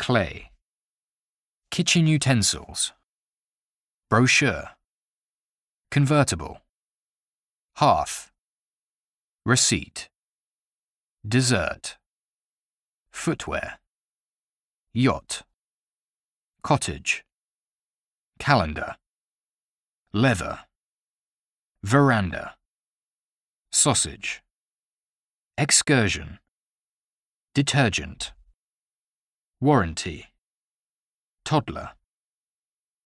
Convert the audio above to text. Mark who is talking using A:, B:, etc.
A: clay. Kitchen utensils. Brochure. Convertible. Hearth. Receipt. Dessert. Footwear. Yacht. Cottage. Calendar. Leather. Veranda. Sausage. Excursion. Detergent. Warranty. Toddler.